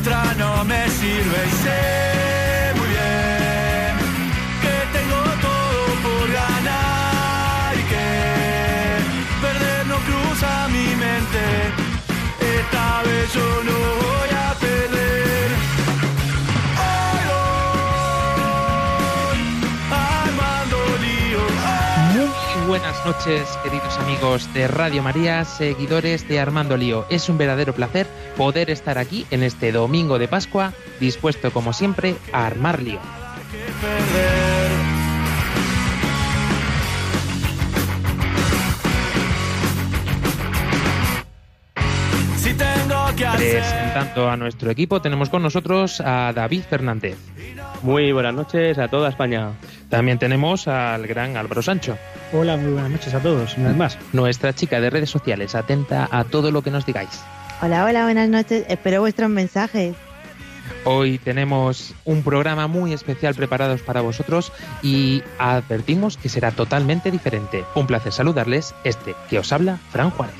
otra no me sirve y sé muy bien que tengo todo por ganar y que perder no cruza mi mente. Esta vez yo no voy buenas noches, queridos amigos de Radio María, seguidores de Armando Lío. Es un verdadero placer poder estar aquí en este domingo de Pascua, dispuesto como siempre a armar lío. Presentando a nuestro equipo, tenemos con nosotros a David Fernández. Muy buenas noches a toda España. También tenemos al gran Álvaro Sancho, Hola, muy buenas noches a todos, una vez más. nuestra chica de redes sociales, atenta a todo lo que nos digáis. Hola, hola, buenas noches. Espero vuestros mensajes. Hoy tenemos un programa muy especial preparados para vosotros y advertimos que será totalmente diferente. Un placer saludarles, este que os habla, Fran Juárez.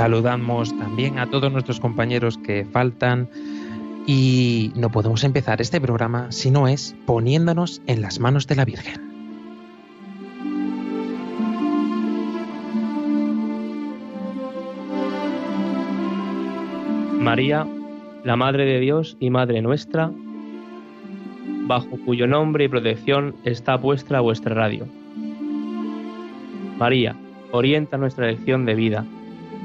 Saludamos también a todos nuestros compañeros que faltan y no podemos empezar este programa si no es poniéndonos en las manos de la Virgen. María, la Madre de Dios y Madre nuestra, bajo cuyo nombre y protección está puesta vuestra radio. María, orienta nuestra elección de vida,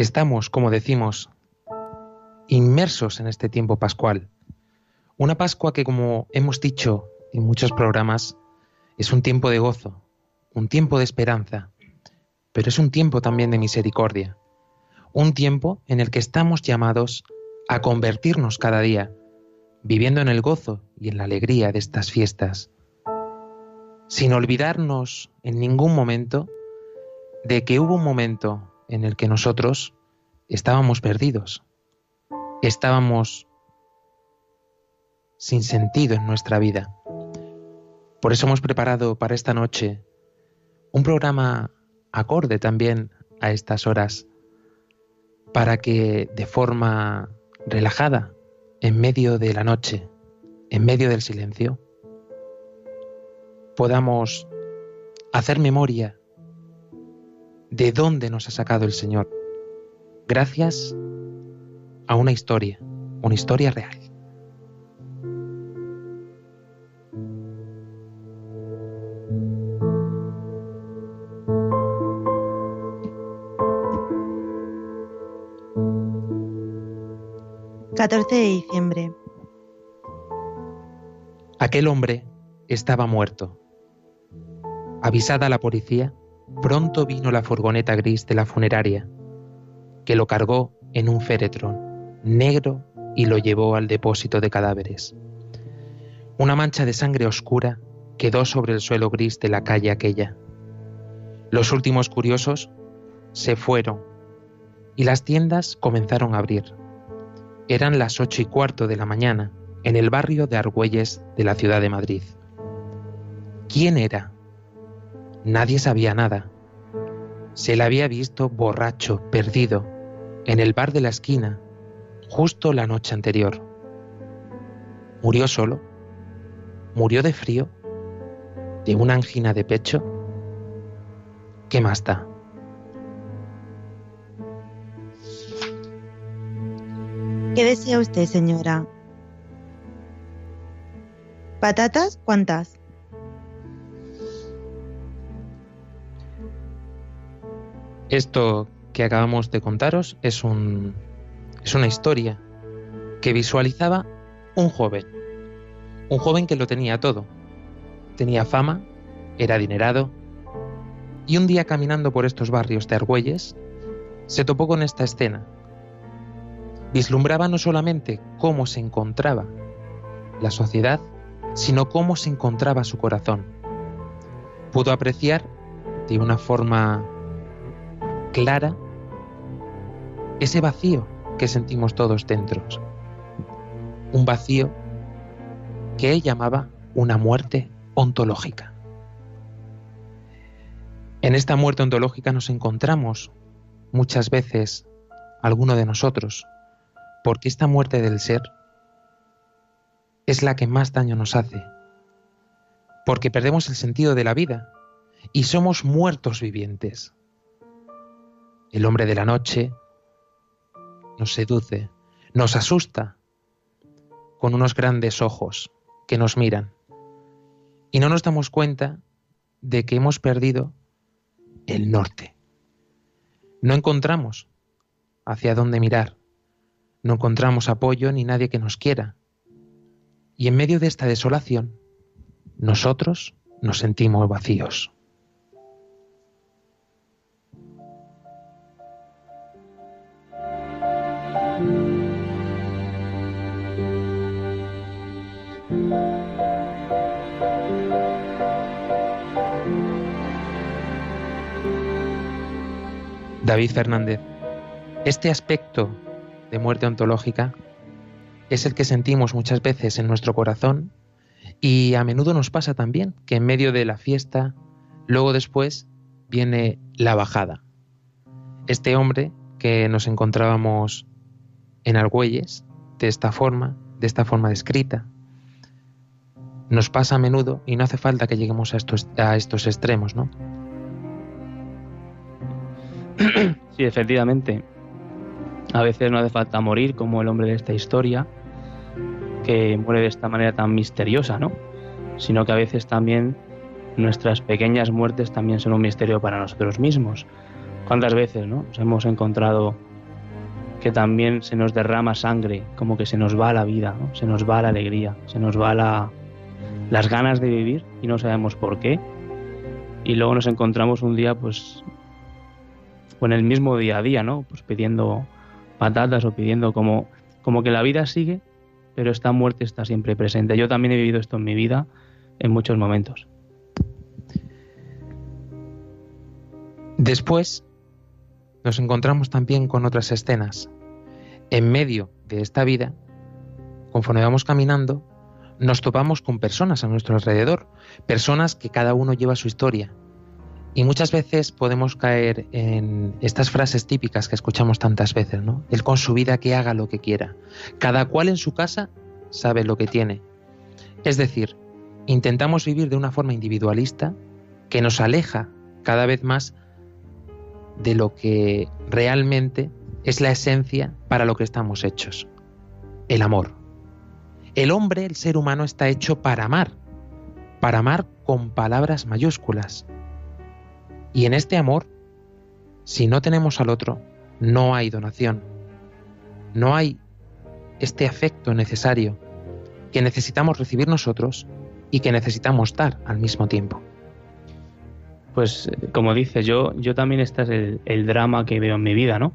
Estamos, como decimos, inmersos en este tiempo pascual. Una Pascua que, como hemos dicho en muchos programas, es un tiempo de gozo, un tiempo de esperanza, pero es un tiempo también de misericordia, un tiempo en el que estamos llamados a convertirnos cada día, viviendo en el gozo y en la alegría de estas fiestas, sin olvidarnos en ningún momento de que hubo un momento en el que nosotros estábamos perdidos, estábamos sin sentido en nuestra vida. Por eso hemos preparado para esta noche un programa acorde también a estas horas, para que de forma relajada, en medio de la noche, en medio del silencio, podamos hacer memoria de dónde nos ha sacado el Señor. Gracias a una historia, una historia real. ...14 de diciembre. Aquel hombre estaba muerto. Avisada la policía, pronto vino la furgoneta gris de la funeraria, que lo cargó en un féretro negro y lo llevó al depósito de cadáveres. Una mancha de sangre oscura quedó sobre el suelo gris de la calle aquella. Los últimos curiosos se fueron y las tiendas comenzaron a abrir. Eran las ocho y cuarto de la mañana en el barrio de Argüelles de la ciudad de Madrid. ¿Quién era? Nadie sabía nada. Se le había visto borracho, perdido, en el bar de la esquina, justo la noche anterior. ¿Murió solo? ¿Murió de frío? ¿De una angina de pecho? ¿Qué más da? ¿Qué desea usted, señora? ¿Patatas? ¿Cuántas? Esto que acabamos de contaros es, un, es una historia que visualizaba un joven. Un joven que lo tenía todo. Tenía fama, era adinerado, y un día caminando por estos barrios de Argüelles, se topó con esta escena. Vislumbraba no solamente cómo se encontraba la sociedad, sino cómo se encontraba su corazón. Pudo apreciar de una forma clara ese vacío que sentimos todos dentro. Un vacío que él llamaba una muerte ontológica. En esta muerte ontológica nos encontramos muchas veces alguno de nosotros, porque esta muerte del ser es la que más daño nos hace, porque perdemos el sentido de la vida y somos muertos vivientes. El hombre de la noche nos seduce, nos asusta con unos grandes ojos que nos miran y no nos damos cuenta de que hemos perdido el norte. No encontramos hacia dónde mirar, no encontramos apoyo ni nadie que nos quiera. Y en medio de esta desolación, nosotros nos sentimos vacíos. David Fernández, este aspecto de muerte ontológica es el que sentimos muchas veces en nuestro corazón y a menudo nos pasa también que en medio de la fiesta, luego después viene la bajada. Este hombre que nos encontrábamos en Argüelles, de esta forma, de esta forma descrita, nos pasa a menudo y no hace falta que lleguemos a estos, a estos extremos, ¿no? Sí, efectivamente. A veces no hace falta morir como el hombre de esta historia, que muere de esta manera tan misteriosa, ¿no? Sino que a veces también nuestras pequeñas muertes también son un misterio para nosotros mismos. ¿Cuántas veces, no? Nos hemos encontrado que también se nos derrama sangre, como que se nos va la vida, ¿no? se nos va la alegría, se nos va la, las ganas de vivir y no sabemos por qué. Y luego nos encontramos un día, pues, en el mismo día a día, ¿no? Pues pidiendo patatas o pidiendo como, como que la vida sigue, pero esta muerte está siempre presente. Yo también he vivido esto en mi vida en muchos momentos. Después nos encontramos también con otras escenas. En medio de esta vida, conforme vamos caminando, nos topamos con personas a nuestro alrededor, personas que cada uno lleva su historia. Y muchas veces podemos caer en estas frases típicas que escuchamos tantas veces, ¿no? Él con su vida que haga lo que quiera. Cada cual en su casa sabe lo que tiene. Es decir, intentamos vivir de una forma individualista que nos aleja cada vez más de lo que realmente es la esencia para lo que estamos hechos, el amor. El hombre, el ser humano, está hecho para amar, para amar con palabras mayúsculas. Y en este amor, si no tenemos al otro, no hay donación, no hay este afecto necesario que necesitamos recibir nosotros y que necesitamos dar al mismo tiempo. Pues eh, como dices, yo, yo también este es el, drama que veo en mi vida, ¿no?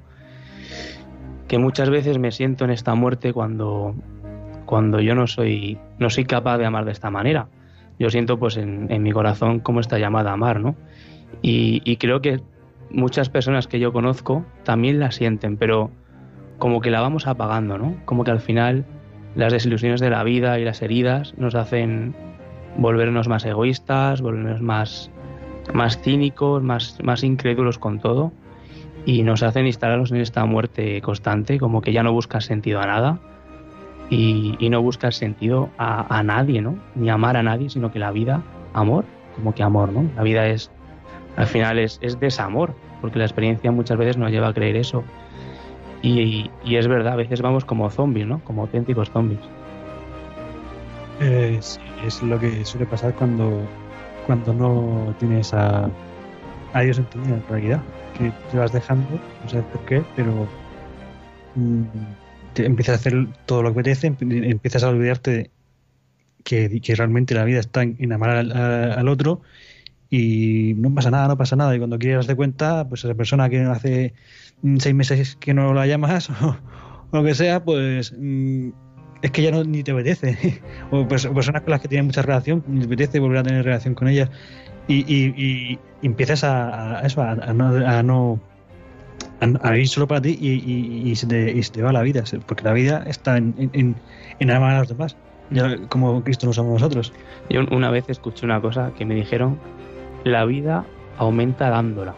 Que muchas veces me siento en esta muerte cuando, cuando yo no soy, no soy capaz de amar de esta manera. Yo siento pues en, en mi corazón como esta llamada a amar, ¿no? Y, creo que muchas personas que yo conozco también la sienten, pero como que la vamos apagando, ¿no? Como que al final las desilusiones de la vida y las heridas nos hacen volvernos más egoístas, volvernos más, más cínicos, más, más incrédulos con todo y nos hacen instalarnos en esta muerte constante, como que ya no buscas sentido a nada y, y no buscas sentido a, a, nadie, ¿no? Ni amar a nadie, sino que la vida, amor, como que amor, ¿no? La vida es, al final es, es desamor, porque la experiencia muchas veces nos lleva a creer eso. Y, y, es verdad, a veces vamos como zombies, ¿no? Como auténticos zombies. Eh, sí, es lo que suele pasar cuando, cuando no tienes a, a Dios en tu vida, en realidad. Que te vas dejando, no sabes por qué, pero mmm, te empiezas a hacer todo lo que apetece, empiezas a olvidarte que, que realmente la vida está en, amar al, otro y no pasa nada, no pasa nada. Y cuando quieres darte cuenta, pues esa persona que hace seis meses que no la llamas o, lo que sea, pues mmm, es que ya no ni te apetece. o personas con las que tienes mucha relación, ni te apetece volver a tener relación con ellas. Y, y, y empiezas a, eso, a, no, a no a, vivir solo para ti y, y, se te, y, se te, va la vida, porque la vida está en, en, en amar a los demás, ya como Cristo nos ama nosotros. Yo una vez escuché una cosa que me dijeron, la vida aumenta dándola.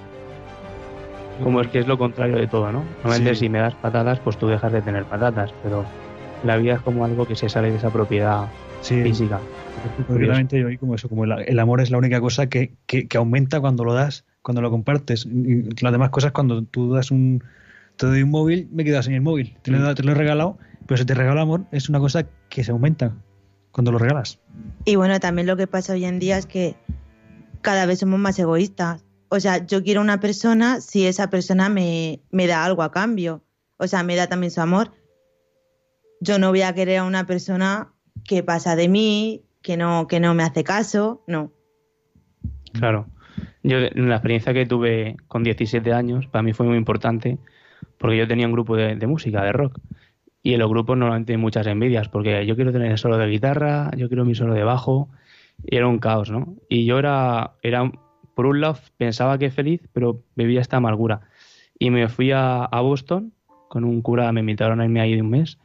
Como es que es lo contrario de todo, ¿no? Normalmente sí. si me das patatas, pues tú dejas de tener patatas, pero la vida es como algo que se sale de esa propiedad sí. física. Realmente yo oí como eso, como el, el, amor es la única cosa que, que, que, aumenta cuando lo das, cuando lo compartes. Y las demás cosas, cuando tú das un, te doy un móvil, me quedas sin el móvil. Te lo, te lo he regalado, pero si te regalo amor, es una cosa que se aumenta cuando lo regalas. Y bueno, también lo que pasa hoy en día es que cada vez somos más egoístas. O sea, yo quiero una persona si esa persona me, me da algo a cambio. O sea, me da también su amor. Yo no voy a querer a una persona que pasa de mí, que no, que no me hace caso, no. Claro. Yo, la experiencia que tuve con 17 años, para mí fue muy importante, porque yo tenía un grupo de, de música, de rock, y en los grupos normalmente hay muchas envidias, porque yo quiero tener el solo de guitarra, yo quiero mi solo de bajo, y era un caos, ¿no? Y yo era, era por un lado, pensaba que feliz, pero vivía esta amargura. Y me fui a, Boston, con un cura, me invitaron a irme ahí de un mes,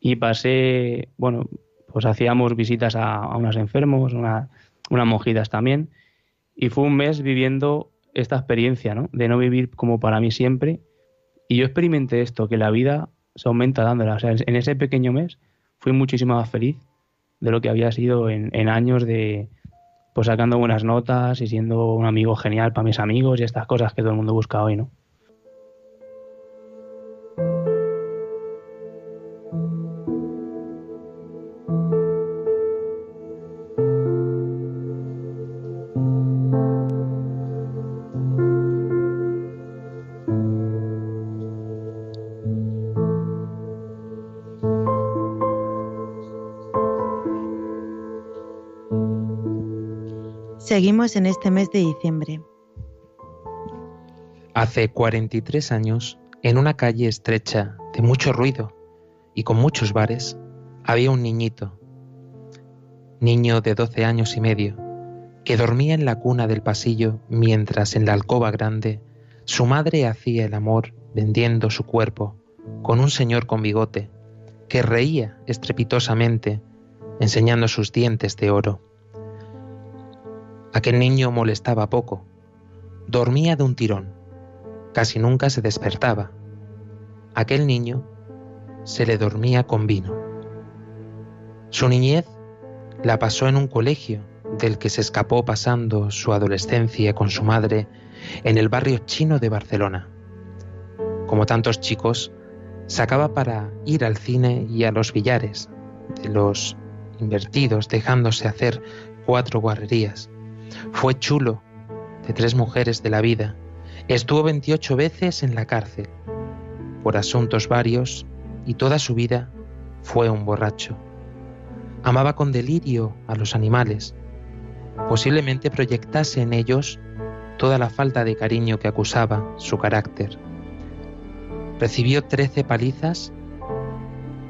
y pasé, bueno, pues hacíamos visitas a, a unos enfermos, una, unas monjitas también, y fue un mes viviendo esta experiencia, ¿no? De no vivir como para mí siempre. Y yo experimenté esto, que la vida se aumenta dándola. O sea, en ese pequeño mes fui muchísimo más feliz de lo que había sido en, años de, pues sacando buenas notas y siendo un amigo genial para mis amigos y estas cosas que todo el mundo busca hoy, ¿no? Seguimos en este mes de diciembre. Hace 43 años, en una calle estrecha, de mucho ruido y con muchos bares, había un niñito, niño de 12 años y medio, que dormía en la cuna del pasillo mientras en la alcoba grande su madre hacía el amor vendiendo su cuerpo con un señor con bigote que reía estrepitosamente enseñando sus dientes de oro. Aquel niño molestaba poco. Dormía de un tirón. Casi nunca se despertaba. Aquel niño se le dormía con vino. Su niñez la pasó en un colegio del que se escapó pasando su adolescencia con su madre en el barrio chino de Barcelona. Como tantos chicos, sacaba para ir al cine y a los billares, de los invertidos dejándose hacer cuatro guarrerías. Fue chulo, de tres mujeres de la vida. Estuvo 28 veces en la cárcel, por asuntos varios, y toda su vida fue un borracho. Amaba con delirio a los animales. Posiblemente proyectase en ellos toda la falta de cariño que acusaba su carácter. Recibió trece palizas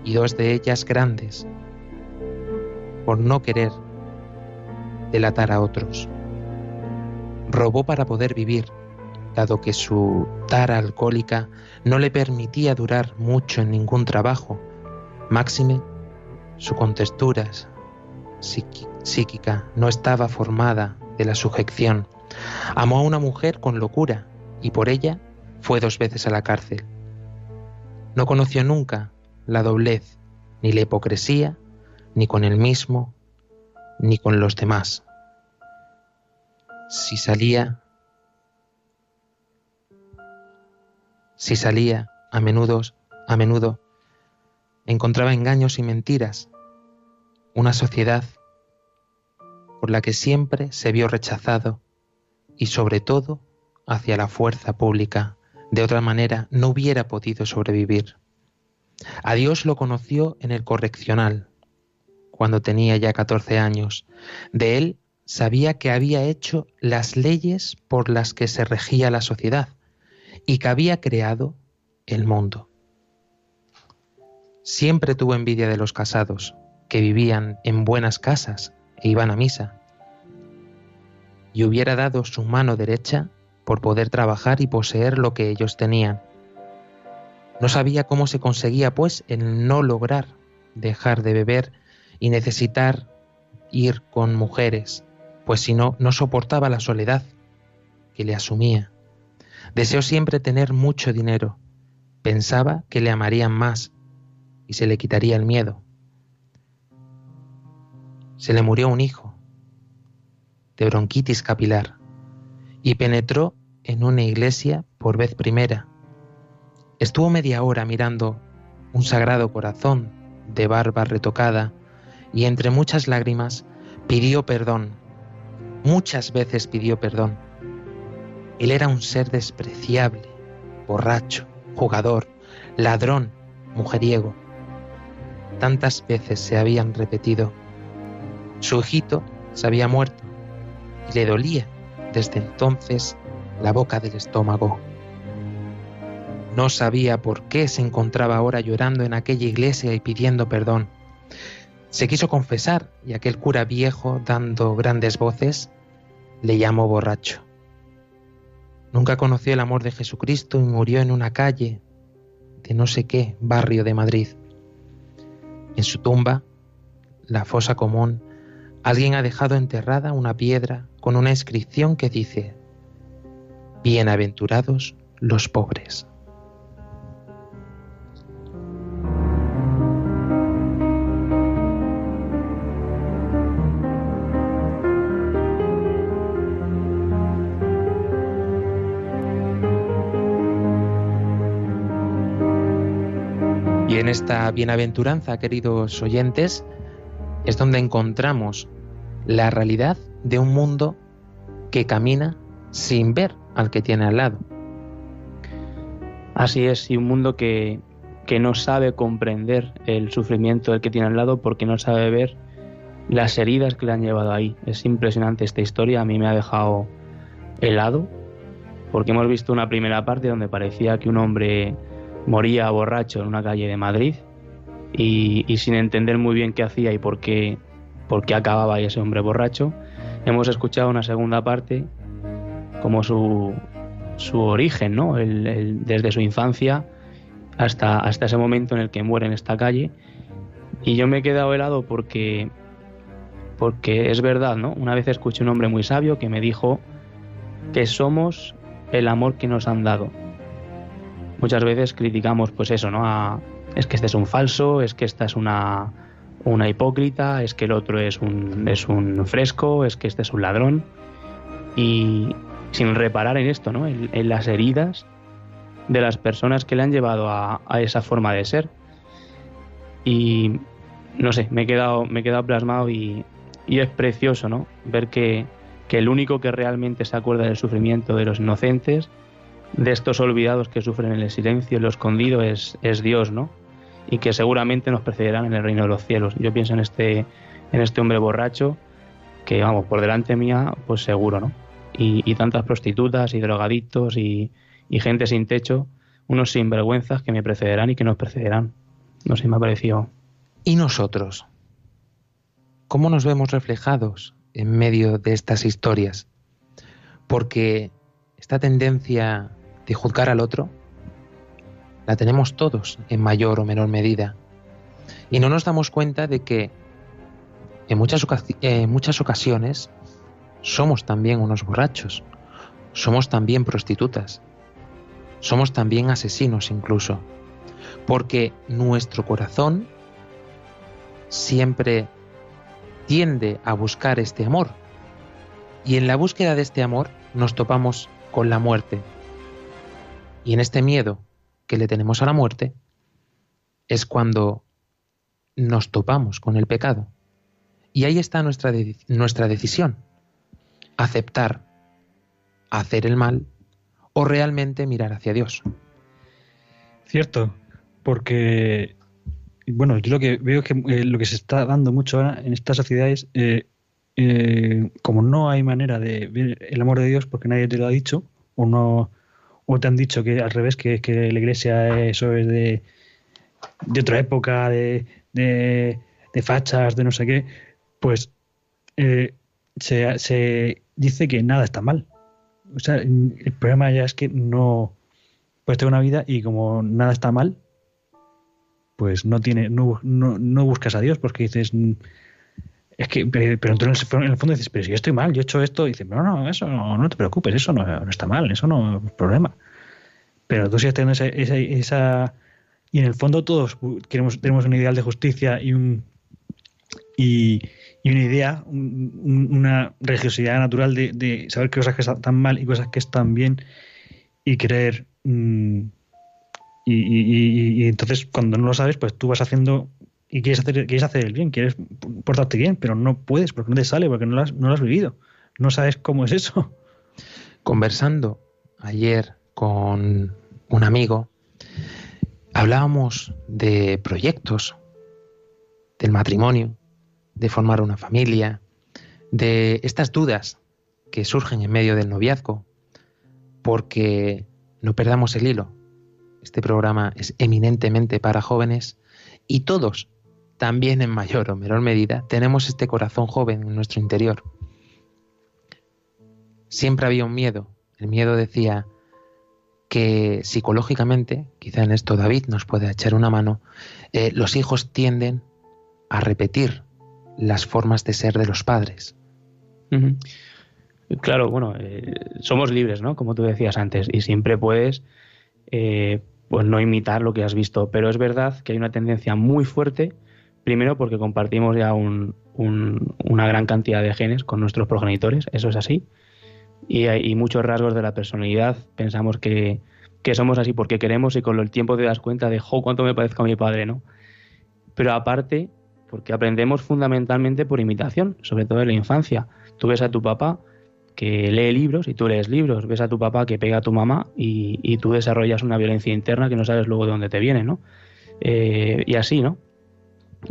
y dos de ellas grandes por no querer delatar a otros. Robó para poder vivir, dado que su tara alcohólica no le permitía durar mucho en ningún trabajo. Máxime, su contextura psíquica no estaba formada de la sujeción. Amó a una mujer con locura y por ella fue dos veces a la cárcel. No conoció nunca la doblez, ni la hipocresía, ni con él mismo, ni con los demás. Si salía, si salía a menudo, a menudo encontraba engaños y mentiras, una sociedad por la que siempre se vio rechazado y sobre todo hacia la fuerza pública. De otra manera no hubiera podido sobrevivir. A Dios lo conoció en el correccional, cuando tenía ya 14 años. De él sabía que había hecho las leyes por las que se regía la sociedad y que había creado el mundo. Siempre tuvo envidia de los casados, que vivían en buenas casas e iban a misa, y hubiera dado su mano derecha por poder trabajar y poseer lo que ellos tenían. No sabía cómo se conseguía, pues, el no lograr dejar de beber y necesitar ir con mujeres, pues si no, no soportaba la soledad que le asumía. Deseó siempre tener mucho dinero. Pensaba que le amarían más y se le quitaría el miedo. Se le murió un hijo de bronquitis capilar y penetró en una iglesia por vez primera. Estuvo media hora mirando un sagrado corazón de barba retocada y entre muchas lágrimas pidió perdón. Muchas veces pidió perdón. Él era un ser despreciable, borracho, jugador, ladrón, mujeriego. Tantas veces se habían repetido. Su hijito se había muerto y le dolía desde entonces la boca del estómago. No sabía por qué se encontraba ahora llorando en aquella iglesia y pidiendo perdón. Se quiso confesar y aquel cura viejo, dando grandes voces, le llamó borracho. Nunca conoció el amor de Jesucristo y murió en una calle de no sé qué barrio de Madrid. En su tumba, la fosa común, alguien ha dejado enterrada una piedra con una inscripción que dice, Bienaventurados los pobres. Esta bienaventuranza, queridos oyentes, es donde encontramos la realidad de un mundo que camina sin ver al que tiene al lado. Así es, y un mundo que, que no sabe comprender el sufrimiento del que tiene al lado porque no sabe ver las heridas que le han llevado ahí. Es impresionante esta historia, a mí me ha dejado helado, porque hemos visto una primera parte donde parecía que un hombre moría borracho en una calle de Madrid y, sin entender muy bien qué hacía y por qué, por qué acababa ese hombre borracho. Hemos escuchado una segunda parte como su, su origen, ¿no? desde su infancia hasta, hasta ese momento en el que muere en esta calle. Y yo me he quedado helado porque, porque es verdad, ¿no? Una vez escuché un hombre muy sabio que me dijo que somos el amor que nos han dado muchas veces criticamos pues eso, ¿no? es que este es un falso, es que esta es una, una hipócrita, es que el otro es un, es un fresco, es que este es un ladrón. Y, sin reparar en esto, ¿no? En, las heridas de las personas que le han llevado a, esa forma de ser. Y no sé, me he quedado, me he quedado plasmado y, es precioso, ¿no? Ver que, que el único que realmente se acuerda del sufrimiento de los inocentes, de estos olvidados que sufren en el silencio, en lo escondido, es, es Dios, ¿no? Y que seguramente nos precederán en el reino de los cielos. Yo pienso en este, en este hombre borracho que, vamos, por delante mía, pues seguro, ¿no? Y, tantas prostitutas y drogadictos y, y, gente sin techo, unos sinvergüenzas que me precederán y que nos precederán. No sé, me ha parecido. ¿Y nosotros? ¿Cómo nos vemos reflejados en medio de estas historias? Porque esta tendencia de juzgar al otro la tenemos todos en mayor o menor medida. Y no nos damos cuenta de que en muchas, en muchas ocasiones somos también unos borrachos, somos también prostitutas, somos también asesinos incluso, porque nuestro corazón siempre tiende a buscar este amor. Y en la búsqueda de este amor nos topamos con la muerte. Y en este miedo que le tenemos a la muerte es cuando nos topamos con el pecado. Y ahí está nuestra, nuestra decisión. Aceptar hacer el mal o realmente mirar hacia Dios. Cierto, porque, bueno, yo lo que veo es que eh, lo que se está dando mucho ahora en estas sociedades, eh, eh, como no hay manera de ver el amor de Dios porque nadie te lo ha dicho, o no o te han dicho que al revés, que, que la iglesia eso es de, de otra época, de, de, fachas, de no sé qué, pues eh, se, dice que nada está mal. O sea, el problema ya es que no puedes tener una vida y como nada está mal, pues no tiene, no, no, buscas a Dios porque dices es que pero entonces en el fondo dices pero si yo estoy mal yo he hecho esto y dices no no eso no, te preocupes eso no, no, está mal eso no es problema pero tú sigues teniendo esa, esa, esa, y en el fondo todos queremos tenemos un ideal de justicia y un y, y una idea, una religiosidad natural de, saber qué cosas que están mal y cosas que están bien y creer. Mm, y, entonces cuando no lo sabes, pues tú vas haciendo y quieres hacer, quieres hacer el bien, quieres portarte bien, pero no puedes porque no te sale, porque no lo has, no lo has vivido. No sabes cómo es eso. Conversando ayer con un amigo, hablábamos de proyectos, del matrimonio, de formar una familia, de estas dudas que surgen en medio del noviazgo, porque no perdamos el hilo. Este programa es eminentemente para jóvenes y todos, también en mayor o menor medida, tenemos este corazón joven en nuestro interior. Siempre había un miedo. El miedo decía que psicológicamente, quizá en esto David nos puede echar una mano, eh, los hijos tienden a repetir las formas de ser de los padres. Claro, bueno, eh, somos libres, ¿no? Como tú decías antes, y siempre puedes, eh, pues no imitar lo que has visto, pero es verdad que hay una tendencia muy fuerte, primero porque compartimos ya una gran cantidad de genes con nuestros progenitores, eso es así, y hay muchos rasgos de la personalidad, pensamos que, que somos así porque queremos y con el tiempo te das cuenta de, jo, cuánto me parezco a mi padre, ¿no? Pero aparte, porque aprendemos fundamentalmente por imitación, sobre todo en la infancia. Tú ves a tu papá que lee libros y tú lees libros, ves a tu papá que pega a tu mamá y, tú desarrollas una violencia interna que no sabes luego de dónde te viene, ¿no? Eh, y así, ¿no?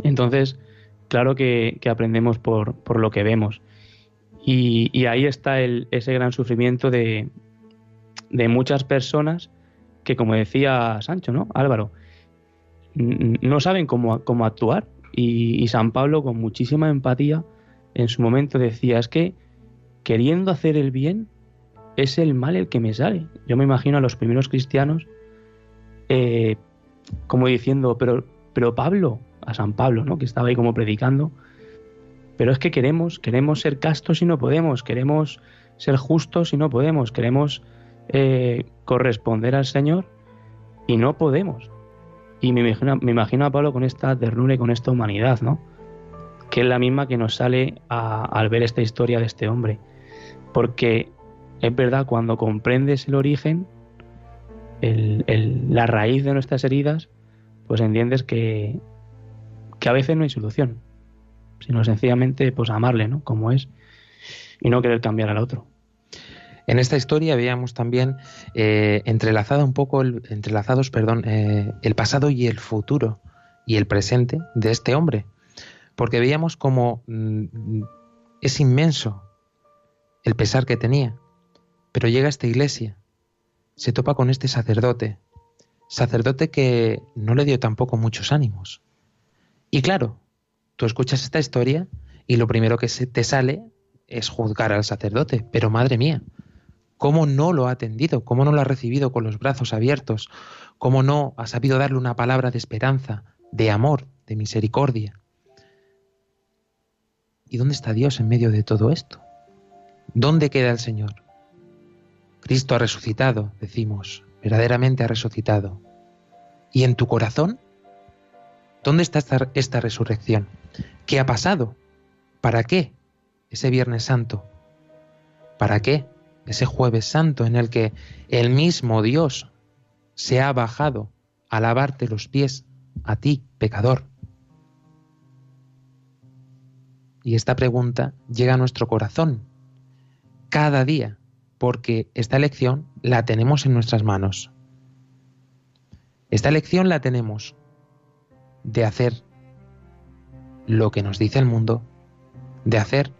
Entonces, claro que, aprendemos por, lo que vemos. Y, ahí está ese gran sufrimiento de, muchas personas que, como decía Sancho, ¿no? Álvaro, no saben cómo, actuar, y, San Pablo, con muchísima empatía, en su momento decía, es que queriendo hacer el bien, es el mal el que me sale. Yo me imagino a los primeros cristianos eh, como diciendo, pero Pablo, a San Pablo, ¿no? que estaba ahí como predicando, pero es que queremos, queremos ser castos y no podemos, queremos ser justos y no podemos, queremos eh, corresponder al Señor y no podemos. Y me imagino, me imagino a Pablo con esta ternura y con esta humanidad, ¿no? Que es la misma que nos sale al ver esta historia de este hombre. Porque es verdad, cuando comprendes el origen, la raíz de nuestras heridas, pues entiendes que, que a veces no hay solución, sino sencillamente pues amarle, ¿no? Como es, y no querer cambiar al otro. En esta historia veíamos también eh, entrelazado un poco, el, entrelazados, perdón, eh, el pasado y el futuro y el presente de este hombre, porque veíamos como mm, es inmenso el pesar que tenía, pero llega a esta iglesia, se topa con este sacerdote, sacerdote que no le dio tampoco muchos ánimos. Y claro, tú escuchas esta historia y lo primero que te sale es juzgar al sacerdote, pero madre mía, cómo no lo ha atendido, cómo no lo ha recibido con los brazos abiertos, cómo no ha sabido darle una palabra de esperanza, de amor, de misericordia. ¿Y dónde está Dios en medio de todo esto? ¿Dónde queda el Señor? Cristo ha resucitado, decimos, verdaderamente ha resucitado. ¿Y en tu corazón? ¿Dónde está esta, resurrección? ¿Qué ha pasado? ¿Para qué ese Viernes Santo? ¿Para qué ese jueves santo en el que el mismo Dios se ha bajado a lavarte los pies a ti, pecador. Y esta pregunta llega a nuestro corazón cada día, porque esta lección la tenemos en nuestras manos. Esta lección la tenemos de hacer lo que nos dice el mundo, de hacer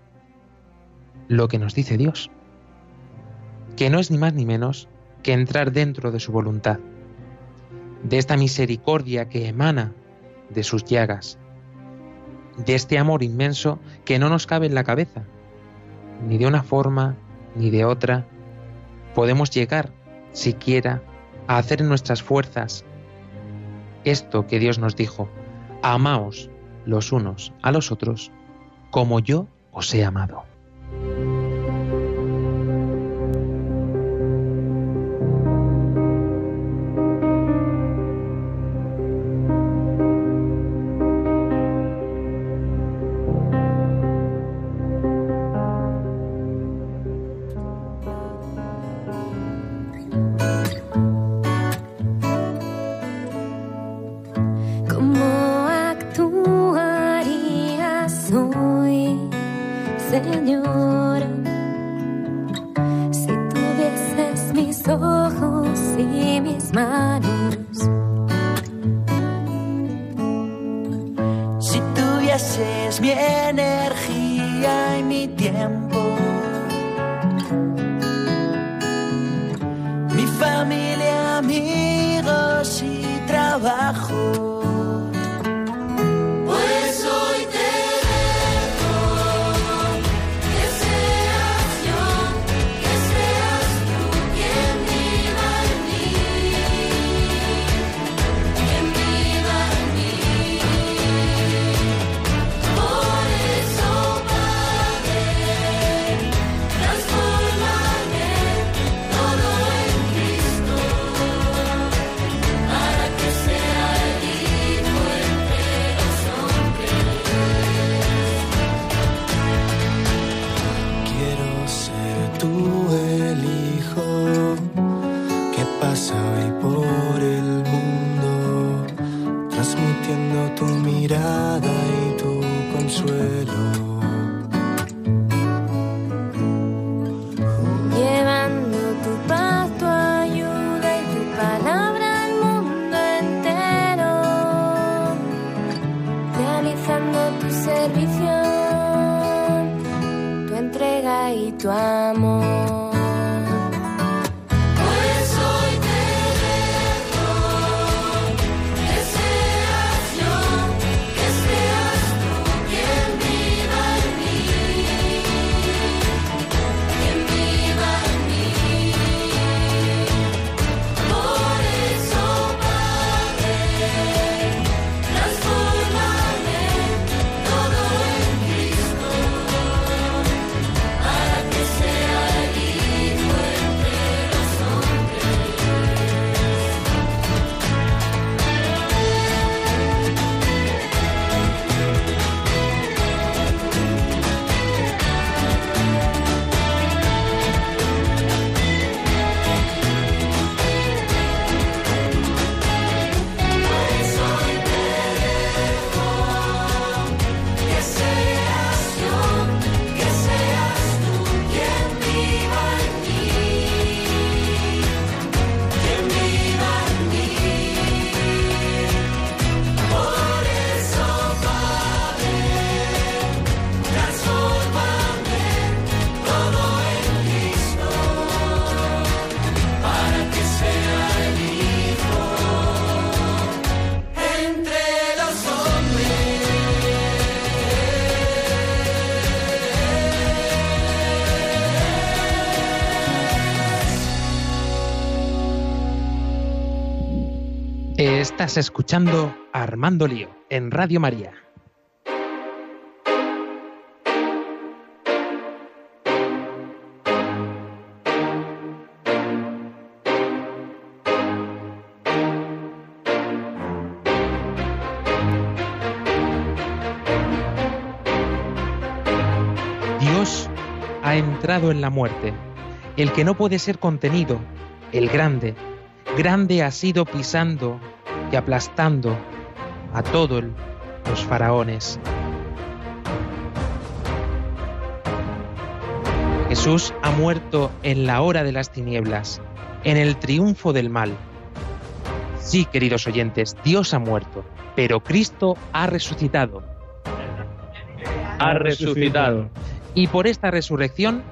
lo que nos dice Dios que no es ni más ni menos que entrar dentro de su voluntad, de esta misericordia que emana de sus llagas, de este amor inmenso que no nos cabe en la cabeza, ni de una forma ni de otra, podemos llegar siquiera a hacer en nuestras fuerzas esto que Dios nos dijo, amaos los unos a los otros como yo os he amado. Estás escuchando Armando Lío en Radio María. Dios ha entrado en la muerte, el que no puede ser contenido, el grande. Grande ha sido pisando y aplastando a todos los faraones. Jesús ha muerto en la hora de las tinieblas, en el triunfo del mal. Sí, queridos oyentes, Dios ha muerto, pero Cristo ha resucitado. Ha resucitado. Y por esta resurrección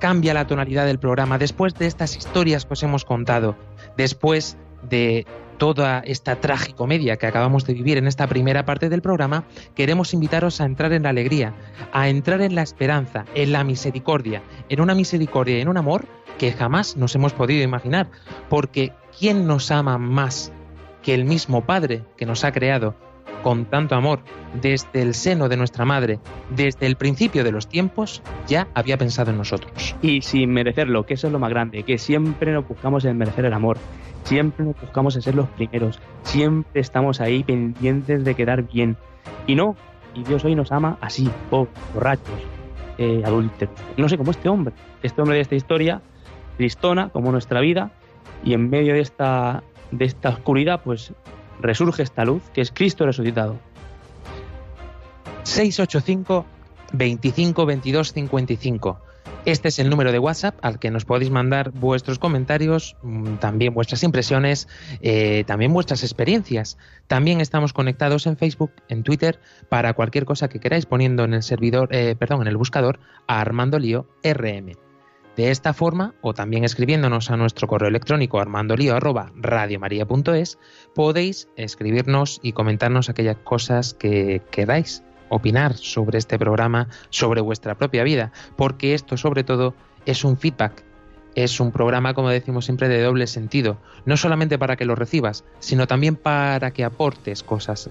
cambia la tonalidad del programa después de estas historias que os hemos contado, después de toda esta tragicomedia que acabamos de vivir en esta primera parte del programa, queremos invitaros a entrar en la alegría, a entrar en la esperanza, en la misericordia, en una misericordia y en un amor que jamás nos hemos podido imaginar, porque ¿quién nos ama más que el mismo Padre que nos ha creado con tanto amor desde el seno de nuestra madre, desde el principio de los tiempos, ya había pensado en nosotros? Y sin merecerlo, que eso es lo más grande, que siempre nos buscamos en merecer el amor, siempre nos buscamos en ser los primeros, siempre estamos ahí pendientes de quedar bien. Y no, y Dios hoy nos ama así, pobres, borrachos, eh, adúlteros. No sé, como este hombre, este hombre de esta historia, tristona, como nuestra vida, y en medio de esta, de esta oscuridad, pues resurge esta luz, que es Cristo resucitado. 685 25 22 55. Este es el número de WhatsApp al que nos podéis mandar vuestros comentarios, mm, también vuestras impresiones, eh, también vuestras experiencias. También estamos conectados en Facebook, en Twitter, para cualquier cosa que queráis poniendo en el servidor, eh, perdón, en el buscador a Armando Lío RM. De esta forma, o también escribiéndonos a nuestro correo electrónico armandolio@radiomaria.es, podéis escribirnos y comentarnos aquellas cosas que queráis opinar sobre este programa, sobre vuestra propia vida, porque esto sobre todo es un feedback, es un programa, como decimos siempre, de doble sentido, no solamente para que lo recibas, sino también para que aportes cosas,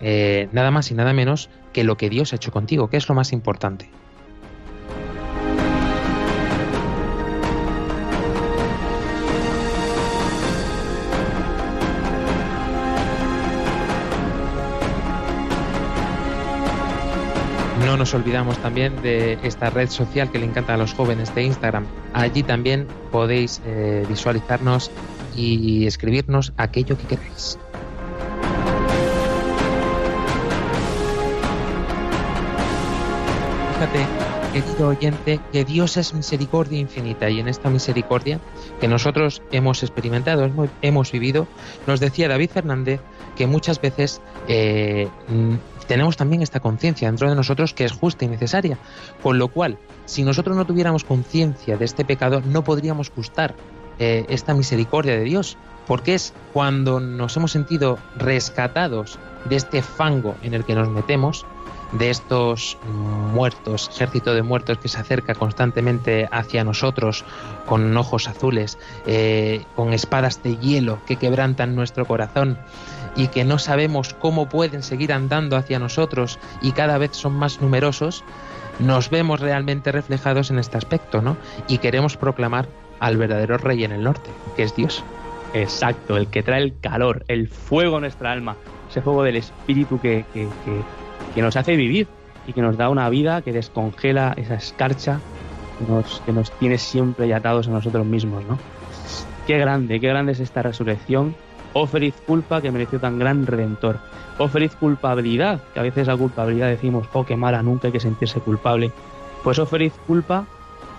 eh, nada más y nada menos que lo que Dios ha hecho contigo, que es lo más importante. No nos olvidamos también de esta red social que le encanta a los jóvenes de Instagram. Allí también podéis eh, visualizarnos y escribirnos aquello que queráis. Fíjate, querido oyente, que Dios es misericordia infinita y en esta misericordia que nosotros hemos experimentado, hemos- vivido, nos decía David Fernández que muchas veces eh, mm, tenemos también esta conciencia dentro de nosotros que es justa y necesaria. Con lo cual, si nosotros no tuviéramos conciencia de este pecado, no podríamos gustar eh, esta misericordia de Dios. Porque es cuando nos hemos sentido rescatados de este fango en el que nos metemos, de estos muertos, ejército de muertos que se acerca constantemente hacia nosotros con ojos azules, eh, con espadas de hielo que quebrantan nuestro corazón y que no sabemos cómo pueden seguir andando hacia nosotros y cada vez son más numerosos, nos vemos realmente reflejados en este aspecto, ¿no? Y queremos proclamar al verdadero rey en el norte, que es Dios. Exacto, el que trae el calor, el fuego a nuestra alma, ese fuego del espíritu que, que nos hace vivir y que nos da una vida que descongela esa escarcha que nos, que nos tiene siempre atados a nosotros mismos, ¿no? Qué grande, qué grande es esta resurrección. Oh feliz culpa que mereció tan gran redentor. Oh feliz culpabilidad, que a veces la culpabilidad decimos, oh qué mala, nunca hay que sentirse culpable. Pues oh feliz culpa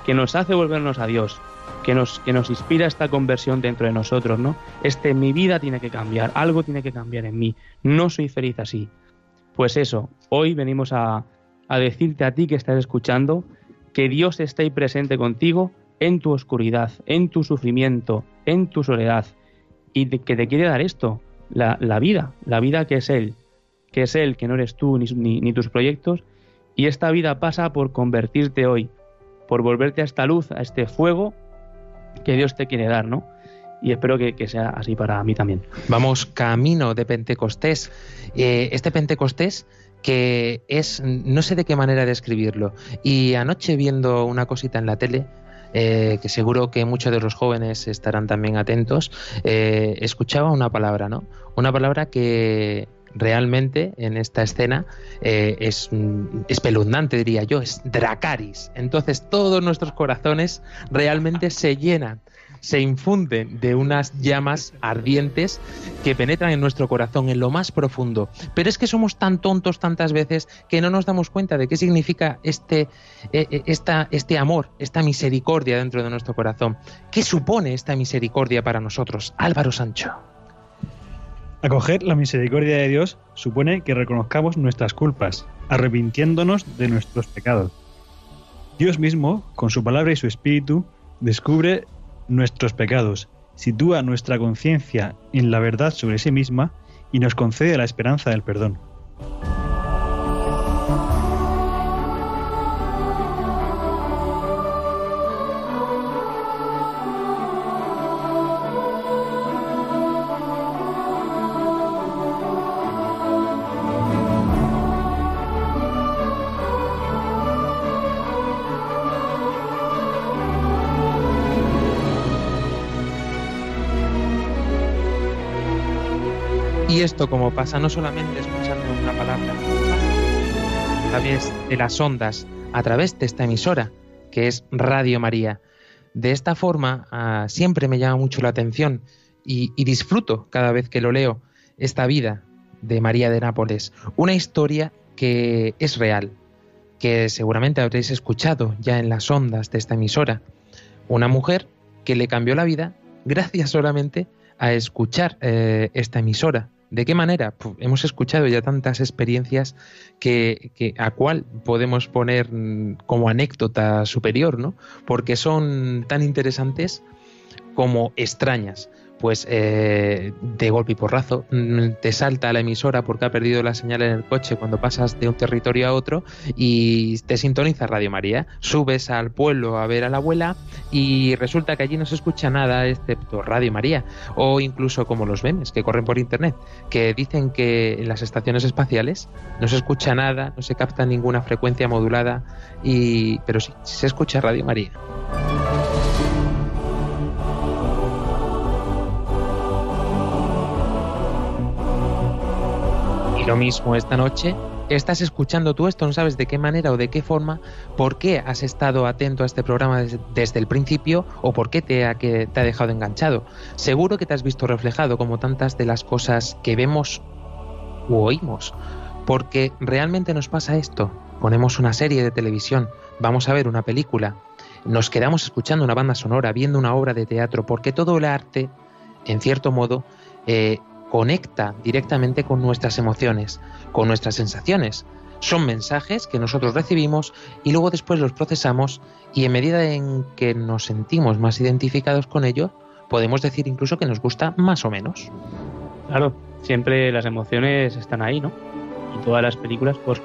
que nos hace volvernos a Dios, que nos, que nos inspira esta conversión dentro de nosotros, ¿no? Este, mi vida tiene que cambiar, algo tiene que cambiar en mí, no soy feliz así. Pues eso, hoy venimos a, decirte a ti que estás escuchando que Dios está ahí presente contigo en tu oscuridad, en tu sufrimiento, en tu soledad, y que te quiere dar esto, la, la vida, la vida que es Él, que es Él, que no eres tú ni, ni- ni tus proyectos, y esta vida pasa por convertirte hoy, por volverte a esta luz, a este fuego que Dios te quiere dar, ¿no? Y espero que, que sea así para mí también. Vamos camino de Pentecostés. Eh, este Pentecostés que es, no sé de qué manera describirlo. Y anoche viendo una cosita en la tele, eh, que seguro que muchos de los jóvenes estarán también atentos, eh, escuchaba una palabra, ¿no? Una palabra que realmente en esta escena es mm, espeluznante, diría yo, es Dracaris. Entonces todos nuestros corazones realmente se llenan se infunden de unas llamas ardientes que penetran en nuestro corazón, en lo más profundo. Pero es que somos tan tontos tantas veces que no nos damos cuenta de qué significa este, eh, eh, esta, este amor, esta misericordia dentro de nuestro corazón. ¿Qué supone esta misericordia para nosotros? Álvaro Sancho. Acoger la misericordia de Dios supone que reconozcamos nuestras culpas, arrepintiéndonos de nuestros pecados. Dios mismo, con su palabra y su espíritu, descubre nuestros pecados, sitúa nuestra conciencia en la verdad sobre sí misma y nos concede la esperanza del perdón. Como pasa no solamente escuchando una palabra, a través de las ondas, a través de esta emisora, que es Radio María. De esta forma ah, siempre me llama mucho la atención y, y disfruto cada vez que lo leo esta vida de María de Nápoles, una historia que es real, que seguramente habréis escuchado ya en las ondas de esta emisora. Una mujer que le cambió la vida gracias solamente a escuchar eh, esta emisora. ¿De qué manera? Pues hemos escuchado ya tantas experiencias que, que, a cuál podemos poner mm, como anécdota superior, ¿no? Porque son tan interesantes como extrañas pues eh, de golpe y porrazo mm, te salta la emisora porque ha perdido la señal en el coche cuando pasas de un territorio a otro y te sintoniza Radio María. Subes al pueblo a ver a la abuela y resulta que allí no se escucha nada excepto Radio María o incluso como los memes que corren por internet que dicen que en las estaciones espaciales no se escucha nada, no se capta ninguna frecuencia modulada y pero sí se escucha Radio María. Lo mismo esta noche, estás escuchando tú esto, no sabes de qué manera o de qué forma, por qué has estado atento a este programa desde, el principio o por qué te ha, que te ha dejado enganchado. Seguro que te has visto reflejado como tantas de las cosas que vemos u oímos, porque realmente nos pasa esto. Ponemos una serie de televisión, vamos a ver una película, nos quedamos escuchando una banda sonora, viendo una obra de teatro, porque todo el arte, en cierto modo, eh, conecta directamente con nuestras emociones, con nuestras sensaciones. Son mensajes que nosotros recibimos y luego después los procesamos y en medida en que nos sentimos más identificados con ello, podemos decir incluso que nos gusta más o menos. Claro, siempre las emociones están ahí, ¿no? Y todas las películas, pues,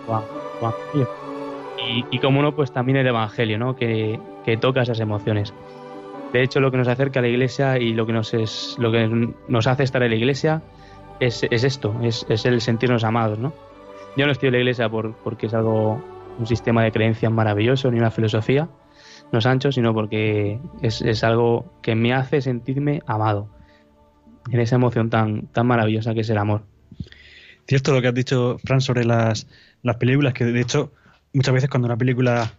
y, y como no, pues también el Evangelio, ¿no? Que toca esas emociones. De hecho, lo que nos acerca a la iglesia y lo que nos, es, lo que nos hace estar en la iglesia es, es esto, es, el sentirnos amados, ¿no? Yo no estoy en la iglesia por, porque es algo, un sistema de creencias maravilloso, ni una filosofía, no Sancho, sino porque es, es algo que me hace sentirme amado, en esa emoción tan, tan maravillosa que es el amor. Cierto lo que has dicho, Fran, sobre las, las películas, que de hecho muchas veces cuando una película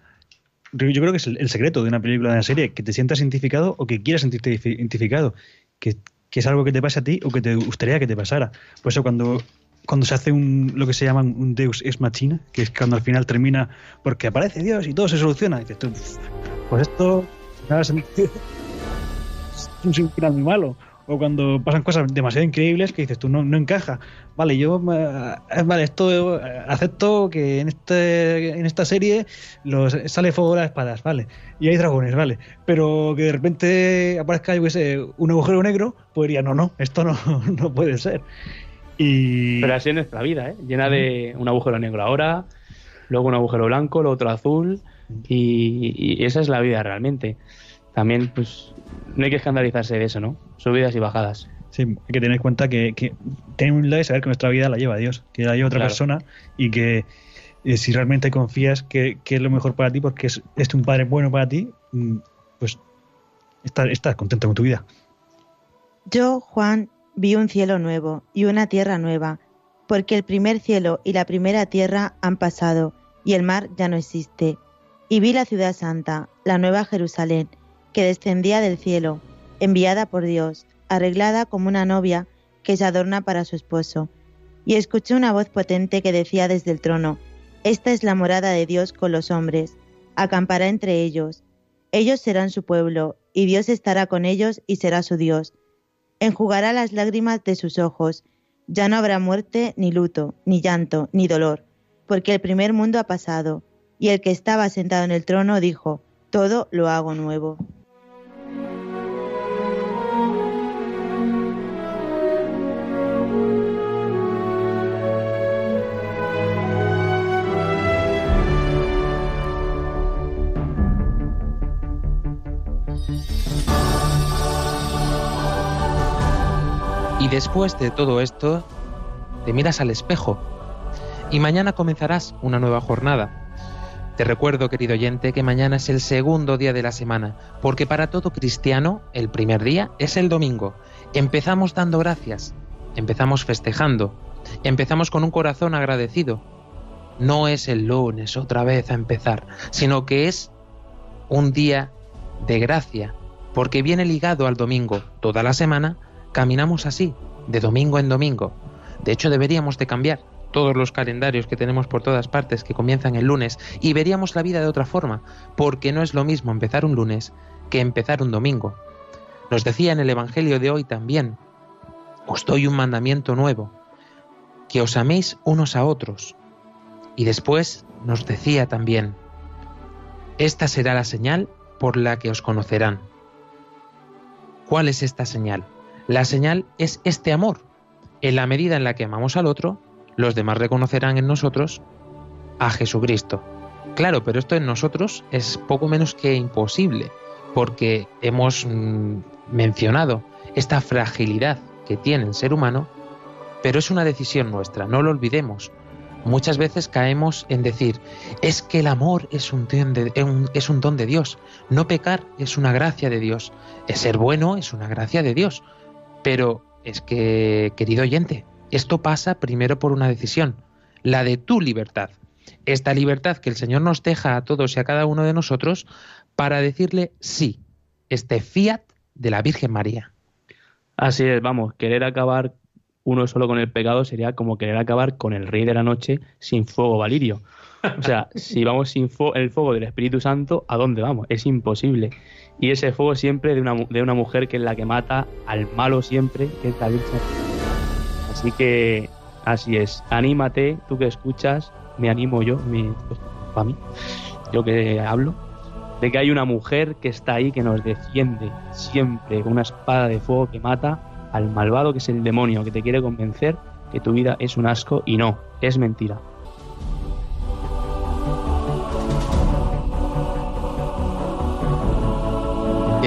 yo creo que es el, secreto de una película, de una serie, que te sientas identificado o que quieras sentirte identificado, que, que, es algo que te pase a ti o que te gustaría que te pasara. Por eso cuando, cuando se hace un, lo que se llama un Deus ex machina, que es cuando al final termina porque aparece Dios y todo se soluciona, dices tú, pues esto nada sentido. es un final muy malo o cuando pasan cosas demasiado increíbles que dices tú no, no encaja. Vale, yo eh, vale, esto eh, acepto que en este en esta serie los, sale fuego de las espadas, vale, y hay dragones, vale, pero que de repente aparezca yo qué sé, un agujero negro, pues diría, no, no, esto no, no puede ser. Y... Pero así es nuestra vida, ¿eh? llena de un agujero negro ahora, luego un agujero blanco, luego otro azul, y, y esa es la vida realmente también pues no hay que escandalizarse de eso, ¿no? Subidas y bajadas. Sí, hay que tener en cuenta que, que tener un lado y saber que nuestra vida la lleva Dios, que la lleva otra Claro. persona y que eh, si realmente confías que, que es lo mejor para ti porque es, es un padre bueno para ti, mm, pues estás, estás contento con tu vida. Yo, Juan, vi un cielo nuevo y una tierra nueva, porque el primer cielo y la primera tierra han pasado, y el mar ya no existe. Y vi la ciudad santa, la nueva Jerusalén, que descendía del cielo, enviada por Dios, arreglada como una novia que se adorna para su esposo. Y escuché una voz potente que decía desde el trono, Esta es la morada de Dios con los hombres, acampará entre ellos. Ellos serán su pueblo, y Dios estará con ellos y será su Dios enjugará las lágrimas de sus ojos. Ya no habrá muerte, ni luto, ni llanto, ni dolor, porque el primer mundo ha pasado. Y el que estaba sentado en el trono dijo, todo lo hago nuevo. Y después de todo esto, te miras al espejo y mañana comenzarás una nueva jornada. Te recuerdo, querido oyente, que mañana es el segundo día de la semana, porque para todo cristiano el primer día es el domingo. Empezamos dando gracias, empezamos festejando, empezamos con un corazón agradecido. No es el lunes otra vez a empezar, sino que es un día de gracia, porque viene ligado al domingo. Toda la semana caminamos así, de domingo en domingo. De hecho, deberíamos de cambiar todos los calendarios que tenemos por todas partes que comienzan el lunes y veríamos la vida de otra forma, porque no es lo mismo empezar un lunes que empezar un domingo. Nos decía en el Evangelio de hoy también, os doy un mandamiento nuevo, que os améis unos a otros. Y después nos decía también, esta será la señal por la que os conocerán. ¿Cuál es esta señal? La señal es este amor. En la medida en la que amamos al otro, los demás reconocerán en nosotros a Jesucristo. Claro, pero esto en nosotros es poco menos que imposible, porque hemos mm, mencionado esta fragilidad que tiene el ser humano, pero es una decisión nuestra, no lo olvidemos. Muchas veces caemos en decir, es que el amor es un, es un don de Dios, no pecar es una gracia de Dios, es ser bueno es una gracia de Dios, pero es que, querido oyente, esto pasa primero por una decisión, la de tu libertad. Esta libertad que el Señor nos deja a todos y a cada uno de nosotros para decirle sí, este fiat de la Virgen María. Así es, vamos, querer acabar uno solo con el pecado sería como querer acabar con el Rey de la Noche sin fuego valirio. O sea, si vamos sin el fuego del Espíritu Santo, ¿a dónde vamos? Es imposible. Y ese fuego siempre de una, de una mujer que es la que mata al malo siempre, que es la Virgen. Así que, así es. Anímate, tú que escuchas, me animo yo, mi, para mí, yo que hablo, de que hay una mujer que está ahí, que nos defiende siempre con una espada de fuego que mata al malvado que es el demonio, que te quiere convencer que tu vida es un asco y no, es mentira.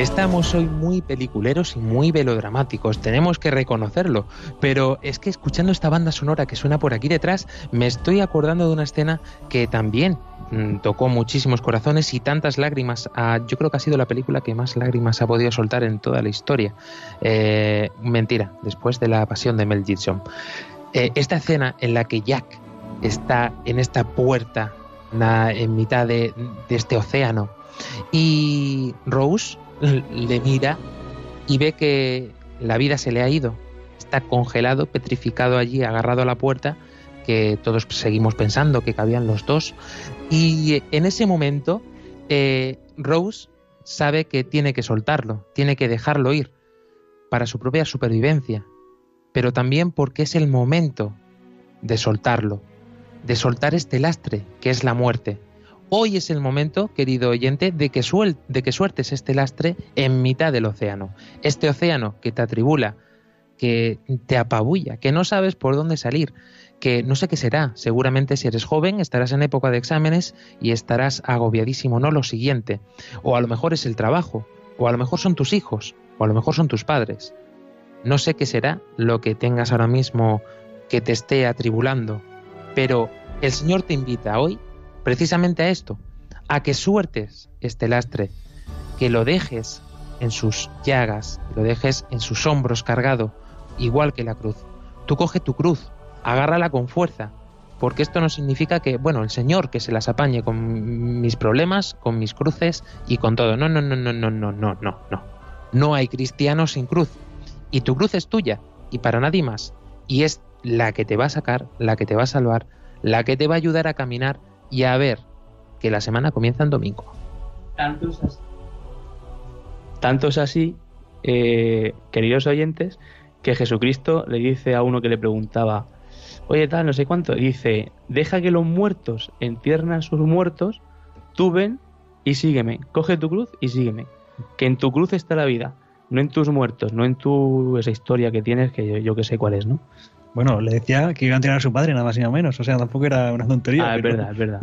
Estamos hoy muy peliculeros y muy velodramáticos, tenemos que reconocerlo, pero es que escuchando esta banda sonora que suena por aquí detrás, me estoy acordando de una escena que también mm, tocó muchísimos corazones y tantas lágrimas. yo creo que ha sido la película que más lágrimas ha podido soltar en toda la historia. Eh, mentira, después de la pasión de Mel Gibson. Eh, esta escena en la que Jack está en esta puerta en mitad de este océano y Rose le mira y ve que la vida se le ha ido. Está congelado, petrificado allí, agarrado a la puerta, que todos seguimos pensando que cabían los dos. Y en ese momento, eh, Rose sabe que tiene que soltarlo, tiene que dejarlo ir para su propia supervivencia, pero también porque es el momento de soltarlo, de soltar este lastre que es la muerte. Hoy es el momento, querido oyente, de que, suel de que suertes este lastre en mitad del océano. Este océano que te atribula, que te apabulla, que no sabes por dónde salir, que no sé qué será. Seguramente si eres joven estarás en época de exámenes y estarás agobiadísimo, no lo siguiente. O a lo mejor es el trabajo, o a lo mejor son tus hijos, o a lo mejor son tus padres. No sé qué será lo que tengas ahora mismo que te esté atribulando, pero el Señor te invita hoy precisamente a esto, a que suertes este lastre, que lo dejes en sus llagas, que lo dejes en sus hombros cargado, igual que la cruz. Tú coge tu cruz, agárrala con fuerza, porque esto no significa que, bueno, el Señor que se las apañe con mis problemas, con mis cruces y con todo. No, no, no, no, no, no, no, no, no. No hay cristianos sin cruz. Y tu cruz es tuya y para nadie más. Y es la que te va a sacar, la que te va a salvar, la que te va a ayudar a caminar y a ver que la semana comienza en domingo. Tanto es así, Tanto es así eh, queridos oyentes, que Jesucristo le dice a uno que le preguntaba, oye tal, no sé cuánto, dice, deja que los muertos entierren a sus muertos, tú ven y sígueme, coge tu cruz y sígueme, que en tu cruz está la vida, no en tus muertos, no en tu esa historia que tienes, que yo, yo que sé cuál es, ¿no? Bueno, le decía que iba a entrenar a su padre, nada más y nada menos. O sea, tampoco era una tontería. Ah, es pero- verdad, es verdad.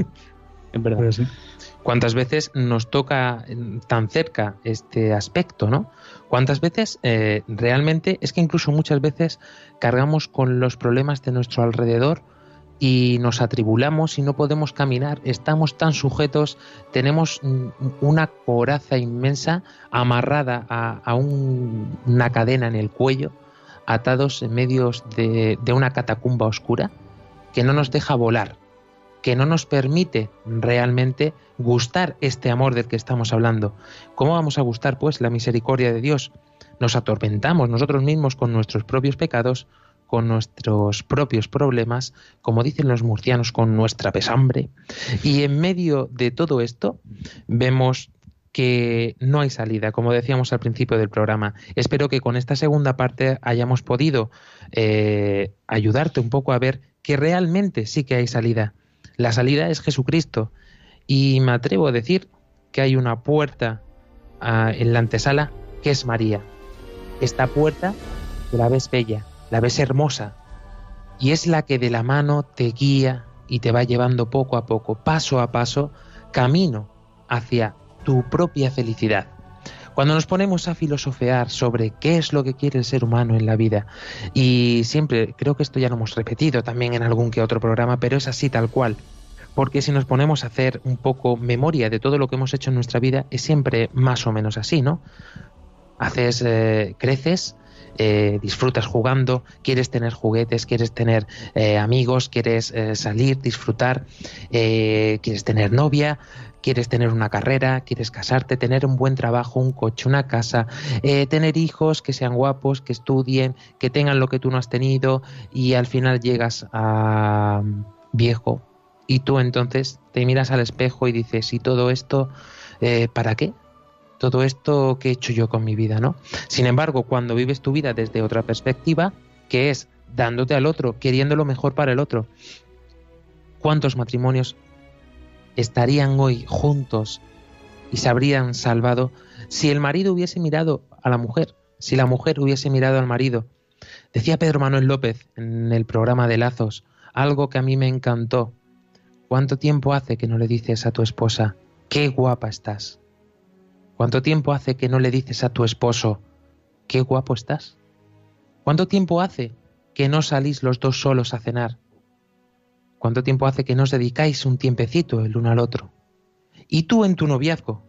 Es verdad. pero sí. ¿Cuántas veces nos toca eh, tan cerca este aspecto, no? ¿Cuántas veces eh, realmente es que incluso muchas veces cargamos con los problemas de nuestro alrededor y nos atribulamos y no podemos caminar, estamos tan sujetos, tenemos mm, una coraza inmensa amarrada a, a un- una cadena en el cuello, atados en medio de, de una catacumba oscura que no nos deja volar, que no nos permite realmente gustar este amor del que estamos hablando. ¿Cómo vamos a gustar, pues, la misericordia de Dios? Nos atormentamos nosotros mismos con nuestros propios pecados, con nuestros propios problemas, como dicen los murcianos, con nuestra pesambre. Y en medio de todo esto vemos que no hay salida, como decíamos al principio del programa. Espero que con esta segunda parte hayamos podido eh, ayudarte un poco a ver que realmente sí que hay salida. La salida es Jesucristo. Y me atrevo a decir que hay una puerta ah, en la antesala que es María. Esta puerta la ves bella, la ves hermosa, y es la que de la mano te guía y te va llevando poco a poco, paso a paso, camino hacia tu propia felicidad. Cuando nos ponemos a filosofear sobre qué es lo que quiere el ser humano en la vida, y siempre, creo que esto ya lo hemos repetido también en algún que otro programa, pero es así tal cual, porque si nos ponemos a hacer un poco memoria de todo lo que hemos hecho en nuestra vida, es siempre más o menos así, ¿no? Haces, eh, creces, eh, disfrutas jugando, quieres tener juguetes, quieres tener eh, amigos, quieres salir, disfrutar, quieres tener novia, quieres tener una carrera, quieres casarte, tener un buen trabajo, un coche, una casa, eh, tener hijos que sean guapos, que estudien, que tengan lo que tú no has tenido y al final llegas a viejo y tú entonces te miras al espejo y dices, ¿y todo esto eh, para qué? Todo esto que he hecho yo con mi vida, ¿no? Sin embargo, cuando vives tu vida desde otra perspectiva, que es dándote al otro, queriendo lo mejor para el otro, ¿cuántos matrimonios estarían hoy juntos y se habrían salvado si el marido hubiese mirado a la mujer, si la mujer hubiese mirado al marido? Decía Pedro Manuel López en el programa de Lazos algo que a mí me encantó. ¿Cuánto tiempo hace que no le dices a tu esposa, qué guapa estás? ¿Cuánto tiempo hace que no le dices a tu esposo, qué guapo estás? ¿Cuánto tiempo hace que no salís los dos solos a cenar? ¿Cuánto tiempo hace que no os dedicáis un tiempecito el uno al otro? ¿Y tú en tu noviazgo?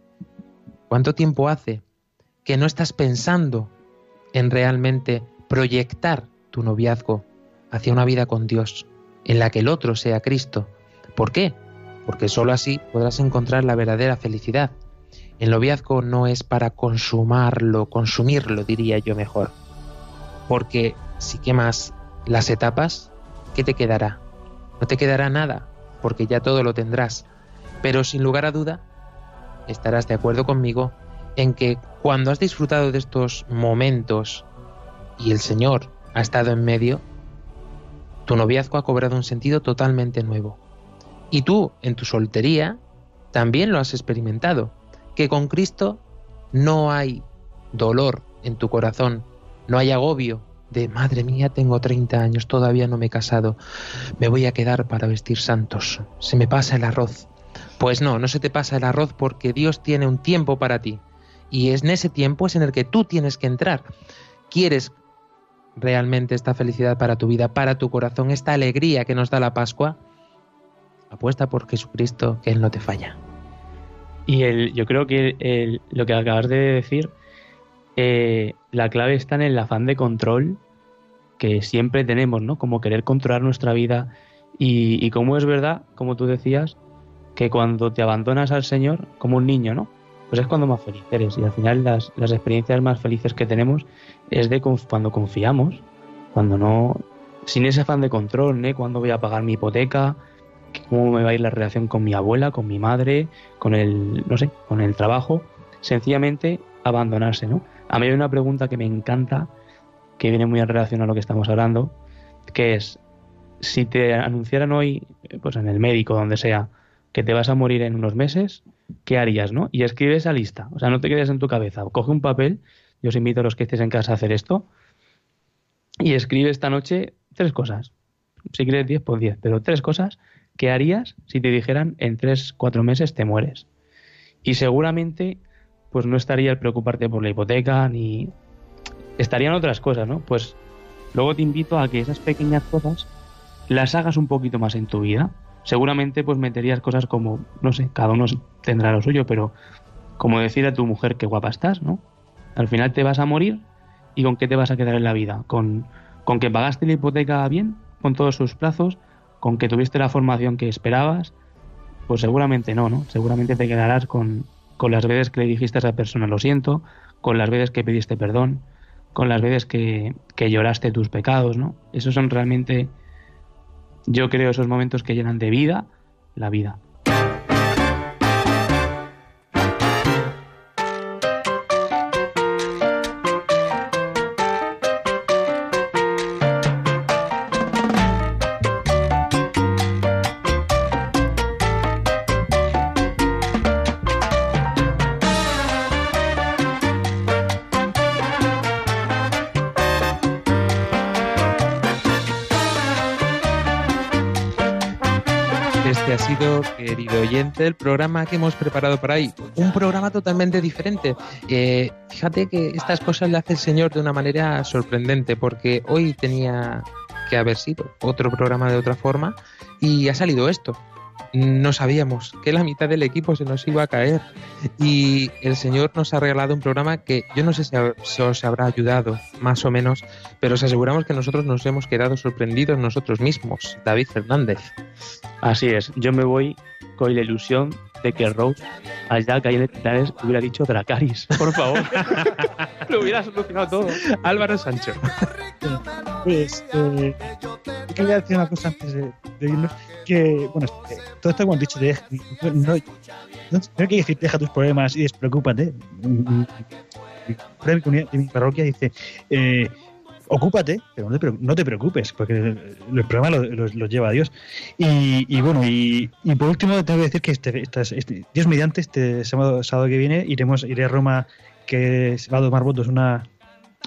¿Cuánto tiempo hace que no estás pensando en realmente proyectar tu noviazgo hacia una vida con Dios, en la que el otro sea Cristo? ¿Por qué? Porque sólo así podrás encontrar la verdadera felicidad. El noviazgo no es para consumarlo, consumirlo, diría yo mejor. Porque si quemas las etapas, ¿qué te quedará? No te quedará nada, porque ya todo lo tendrás. Pero sin lugar a duda, estarás de acuerdo conmigo en que cuando has disfrutado de estos momentos y el Señor ha estado en medio, tu noviazgo ha cobrado un sentido totalmente nuevo. Y tú, en tu soltería, también lo has experimentado, que con Cristo no hay dolor en tu corazón, no hay agobio de, madre mía, tengo 30 años, todavía no me he casado, me voy a quedar para vestir santos, se me pasa el arroz. Pues no, no se te pasa el arroz porque Dios tiene un tiempo para ti. Y es en ese tiempo es en el que tú tienes que entrar. ¿Quieres realmente esta felicidad para tu vida, para tu corazón, esta alegría que nos da la Pascua? Apuesta por Jesucristo, que Él no te falla. Y el, yo creo que el- lo que acabas de decir, eh, la clave está en el afán de control que siempre tenemos, ¿no? Como querer controlar nuestra vida. Y, y como es verdad, como tú decías, que cuando te abandonas al Señor, como un niño, ¿no? Pues es cuando más feliz eres. Y al final las, experiencias más felices que tenemos es de cuando confiamos, cuando no... Sin ese afán de control, ¿eh? Cuando voy a pagar mi hipoteca, cómo me va a ir la relación con mi abuela, con mi madre, con el, no sé, con el trabajo, sencillamente abandonarse, ¿no? A mí hay una pregunta que me encanta, que viene muy en relación a lo que estamos hablando, que es, si te anunciaran hoy, pues en el médico, donde sea, que te vas a morir en unos meses, ¿qué harías, no? Y escribe esa lista, o sea, no te quedes en tu cabeza, coge un papel, yo os invito a los que estéis en casa a hacer esto, y escribe esta noche tres cosas. Si quieres 10, pues 10, pero tres cosas ¿qué harías si te dijeran en tres, cuatro meses te mueres? Y seguramente, pues no estaría el preocuparte por la hipoteca, ni estarían otras cosas, ¿no? Pues luego te invito a que esas pequeñas cosas las hagas un poquito más en tu vida. Seguramente, pues meterías cosas como, no sé, cada uno tendrá lo suyo, pero como decir a tu mujer qué guapa estás, ¿no? Al final te vas a morir y con qué te vas a quedar en la vida? ¿Con, con que pagaste la hipoteca bien, con todos sus plazos? con que tuviste la formación que esperabas, pues seguramente no, ¿no? Seguramente te quedarás con, con las veces que le dijiste a esa persona lo siento, con las veces que pediste perdón, con las veces que, que lloraste tus pecados, ¿no? Esos son realmente, yo creo, esos momentos que llenan de vida la vida. Oyente, el programa que hemos preparado para hoy. Un programa totalmente diferente. Eh, fíjate que estas cosas le hace el Señor de una manera sorprendente, porque hoy tenía que haber sido otro programa de otra forma y ha salido esto. No sabíamos que la mitad del equipo se nos iba a caer y el Señor nos ha regalado un programa que yo no sé si, a- si os habrá ayudado, más o menos, pero os aseguramos que nosotros nos hemos quedado sorprendidos nosotros mismos. David Fernández. Así es, yo me voy con la ilusión de que Rose, allá que hay en Titanes, hubiera dicho Dracaris, por favor. Lo hubiera solucionado todo. Álvaro Sancho. Pues, eh, quería decir una cosa antes de, de irnos, que, bueno, eh, todo esto que hemos dicho de no, no, no hay que decir deja tus problemas y despreocúpate. Mm, Mi padre de mi comunidad- de mi parroquia dice, eh, ocúpate, pero no te, preocupes, porque los problemas los, los- los lleva Dios. Y, y bueno, y, y por último tengo que decir que este, estas- este- Dios mediante, este sábado, sábado que viene, iremos, iré a Roma, que va a tomar votos una,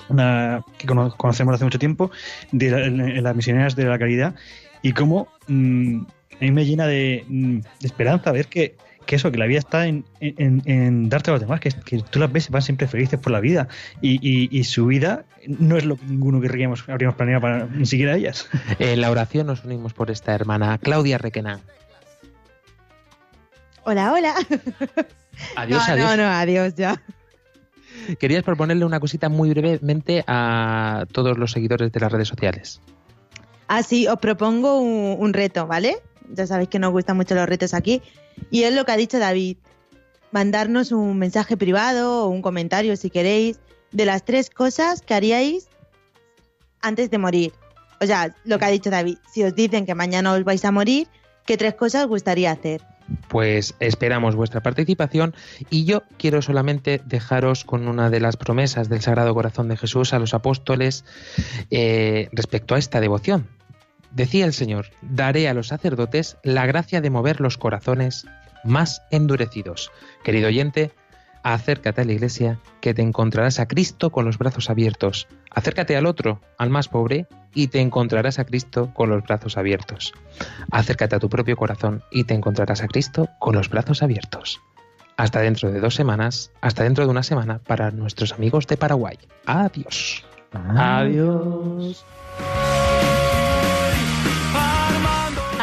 una que cono- conocemos hace mucho tiempo, de la- las misioneras de la caridad, y cómo mm, a mí me llena de, mm, de esperanza ver que, que eso, que la vida está en, en- en darte a los demás, que, que tú las ves y van siempre felices por la vida, y, y- y su vida no es lo que ninguno querríamos, habríamos planeado para ni siquiera ellas. En la oración nos unimos por esta hermana, Claudia Requena. Hola, hola. Adiós, no, adiós. no, no, adiós ya. Querías proponerle una cosita muy brevemente a todos los seguidores de las redes sociales. Ah, sí, os propongo un, un reto, ¿vale? Ya sabéis que nos gustan mucho los retos aquí. Y es lo que ha dicho David. Mandarnos un mensaje privado o un comentario, si queréis, de las tres cosas que haríais antes de morir. O sea, lo que ha dicho David. Si os dicen que mañana os vais a morir, ¿qué tres cosas os gustaría hacer? Pues esperamos vuestra participación y yo quiero solamente dejaros con una de las promesas del Sagrado Corazón de Jesús a los apóstoles eh, respecto a esta devoción. Decía el Señor, daré a los sacerdotes la gracia de mover los corazones más endurecidos. Querido oyente, acércate a la iglesia que te encontrarás a Cristo con los brazos abiertos. Acércate al otro, al más pobre, y te encontrarás a Cristo con los brazos abiertos. Acércate a tu propio corazón y te encontrarás a Cristo con los brazos abiertos. Hasta dentro de dos semanas, hasta dentro de una semana para nuestros amigos de Paraguay. Adiós. Adiós.